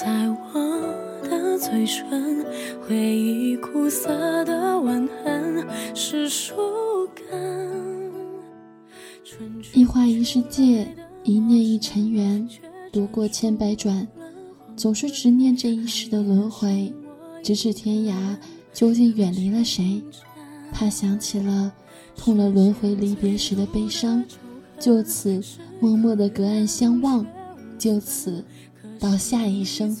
在我的嘴唇。回忆苦涩的吻痕，是树根。一花一世界，一念一尘缘，读过千百转，总是执念这一世的轮回，咫尺天涯，究竟远离了谁？怕想起了，痛了轮回离别时的悲伤，就此默默的隔岸相望，就此到下一生。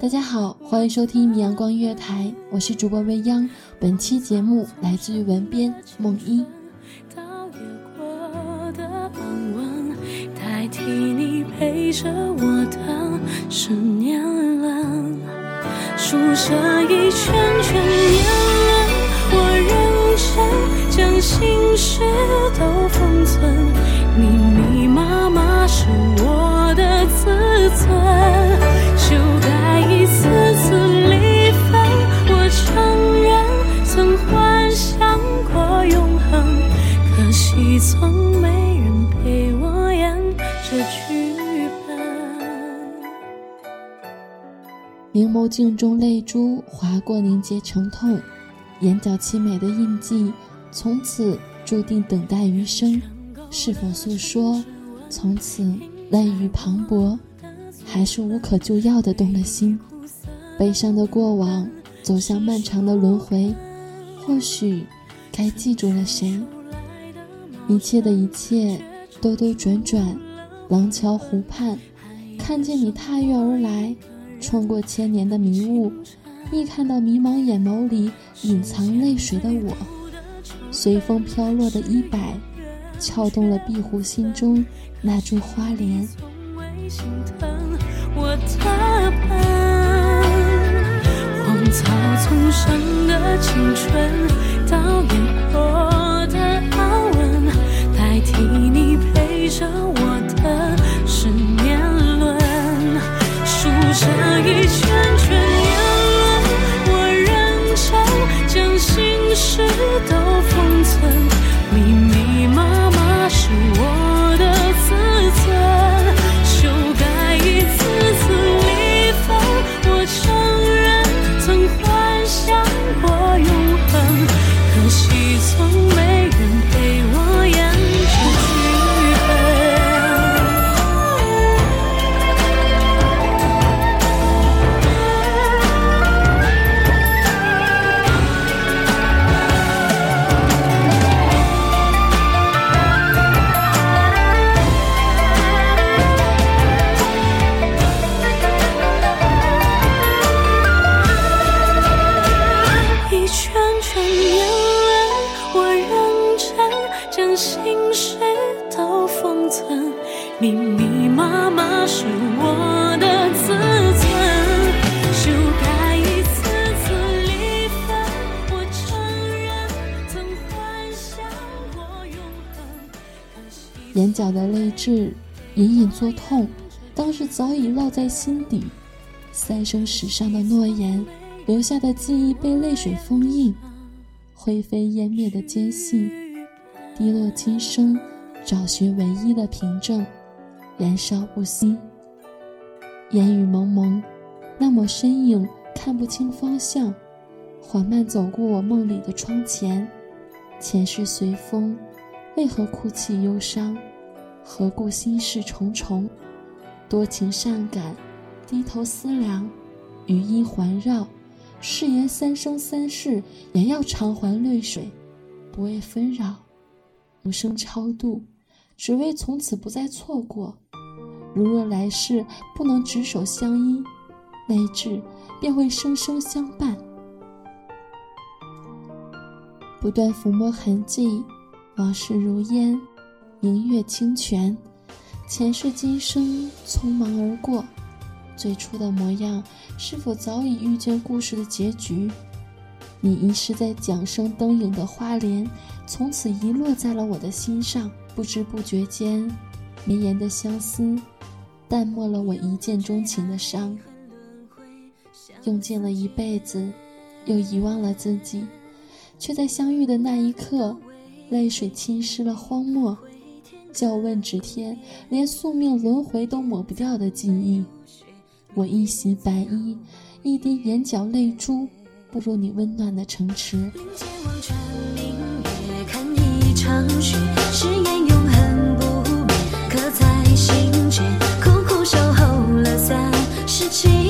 大家好，欢迎收听米阳光音乐台，我是主播未央。本期节目来自于文编梦一。倒也过的安稳，代替你陪着我的是年轮，数着一圈圈年轮，我认真将心事都眸镜中泪珠划过，凝结成痛，眼角凄美的印记，从此注定等待余生。是否诉说？从此泪雨磅礴，还是无可救药的动了心？悲伤的过往，走向漫长的轮回，或许该记住了谁？一切的一切，兜兜转转，廊桥湖畔，看见你踏月而来，穿过千年的迷雾，一看到迷茫眼眸里隐藏泪水的我，随风飘落的衣摆，撬动了壁虎心中那株花莲。荒草丛生的青春，将心事都封存，密密麻麻是我的自尊。修改一次次离分，我承认曾幻想过永恒。可眼角的泪痣隐隐作痛，当时早已烙在心底。三生石上的诺言，留下的记忆被泪水封印，灰飞烟灭的坚信。滴落今生，找寻唯一的凭证，燃烧不息。烟雨蒙蒙，那抹身影看不清方向，缓慢走过我梦里的窗前。前世随风，为何哭泣忧伤？何故心事重重？多情善感，低头思量，余音环绕。誓言三生三世，也要偿还泪水，不为纷扰，无声超度，只为从此不再错过。如若来世不能执手相依，泪痣便会生生相伴。不断抚摸痕迹，往事如烟，明月清泉，前世今生匆忙而过。最初的模样，是否早已预见故事的结局？你遗失在桨声灯影的花莲，从此遗落在了我的心上。不知不觉间，绵延的相思。淡漠了我一见钟情的伤，用尽了一辈子，又遗忘了自己，却在相遇的那一刻，泪水侵蚀了荒漠，叫问指天，连宿命轮回都抹不掉的记忆。我一袭白衣，一滴眼角泪珠，不如你温暖的城池。心却苦苦守候了三十七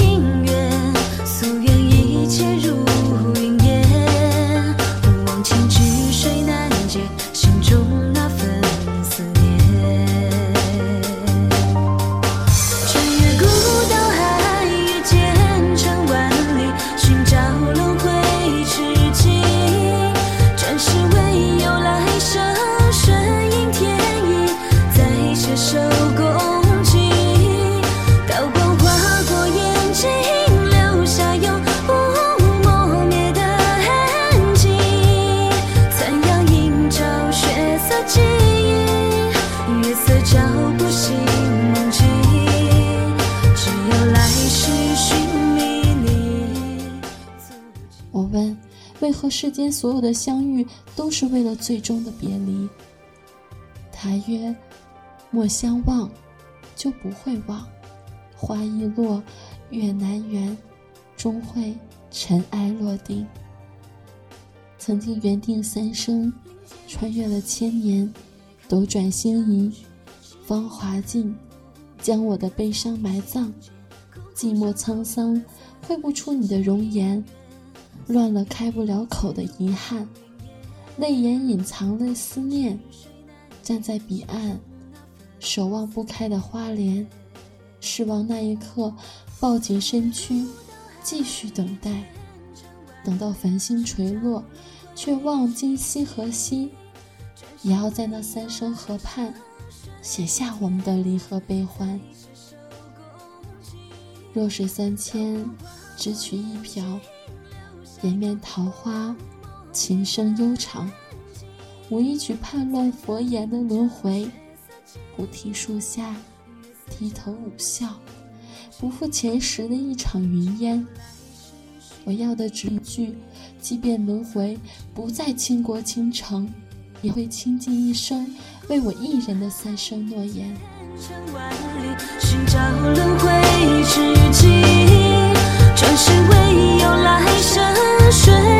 世间所有的相遇，都是为了最终的别离。他曰：“莫相忘，就不会忘。花易落，月难圆，终会尘埃落定。曾经缘定三生，穿越了千年，斗转星移，芳华尽，将我的悲伤埋葬。寂寞沧桑，绘不出你的容颜。”乱了开不了口的遗憾，泪眼隐藏了思念。站在彼岸，守望不开的花莲，失望那一刻，抱紧身躯，继续等待。等到繁星垂落，却望今夕何夕，也要在那三生河畔，写下我们的离合悲欢。弱水三千，只取一瓢。连绵桃花，琴声悠长。我一曲叛乱佛言的轮回，菩提树下，低头捂笑，不负前时的一场云烟。我要的只一句，即便轮回不再倾国倾城，也会倾尽一生为我一人的三生诺言。寻找轮回之境。转身水。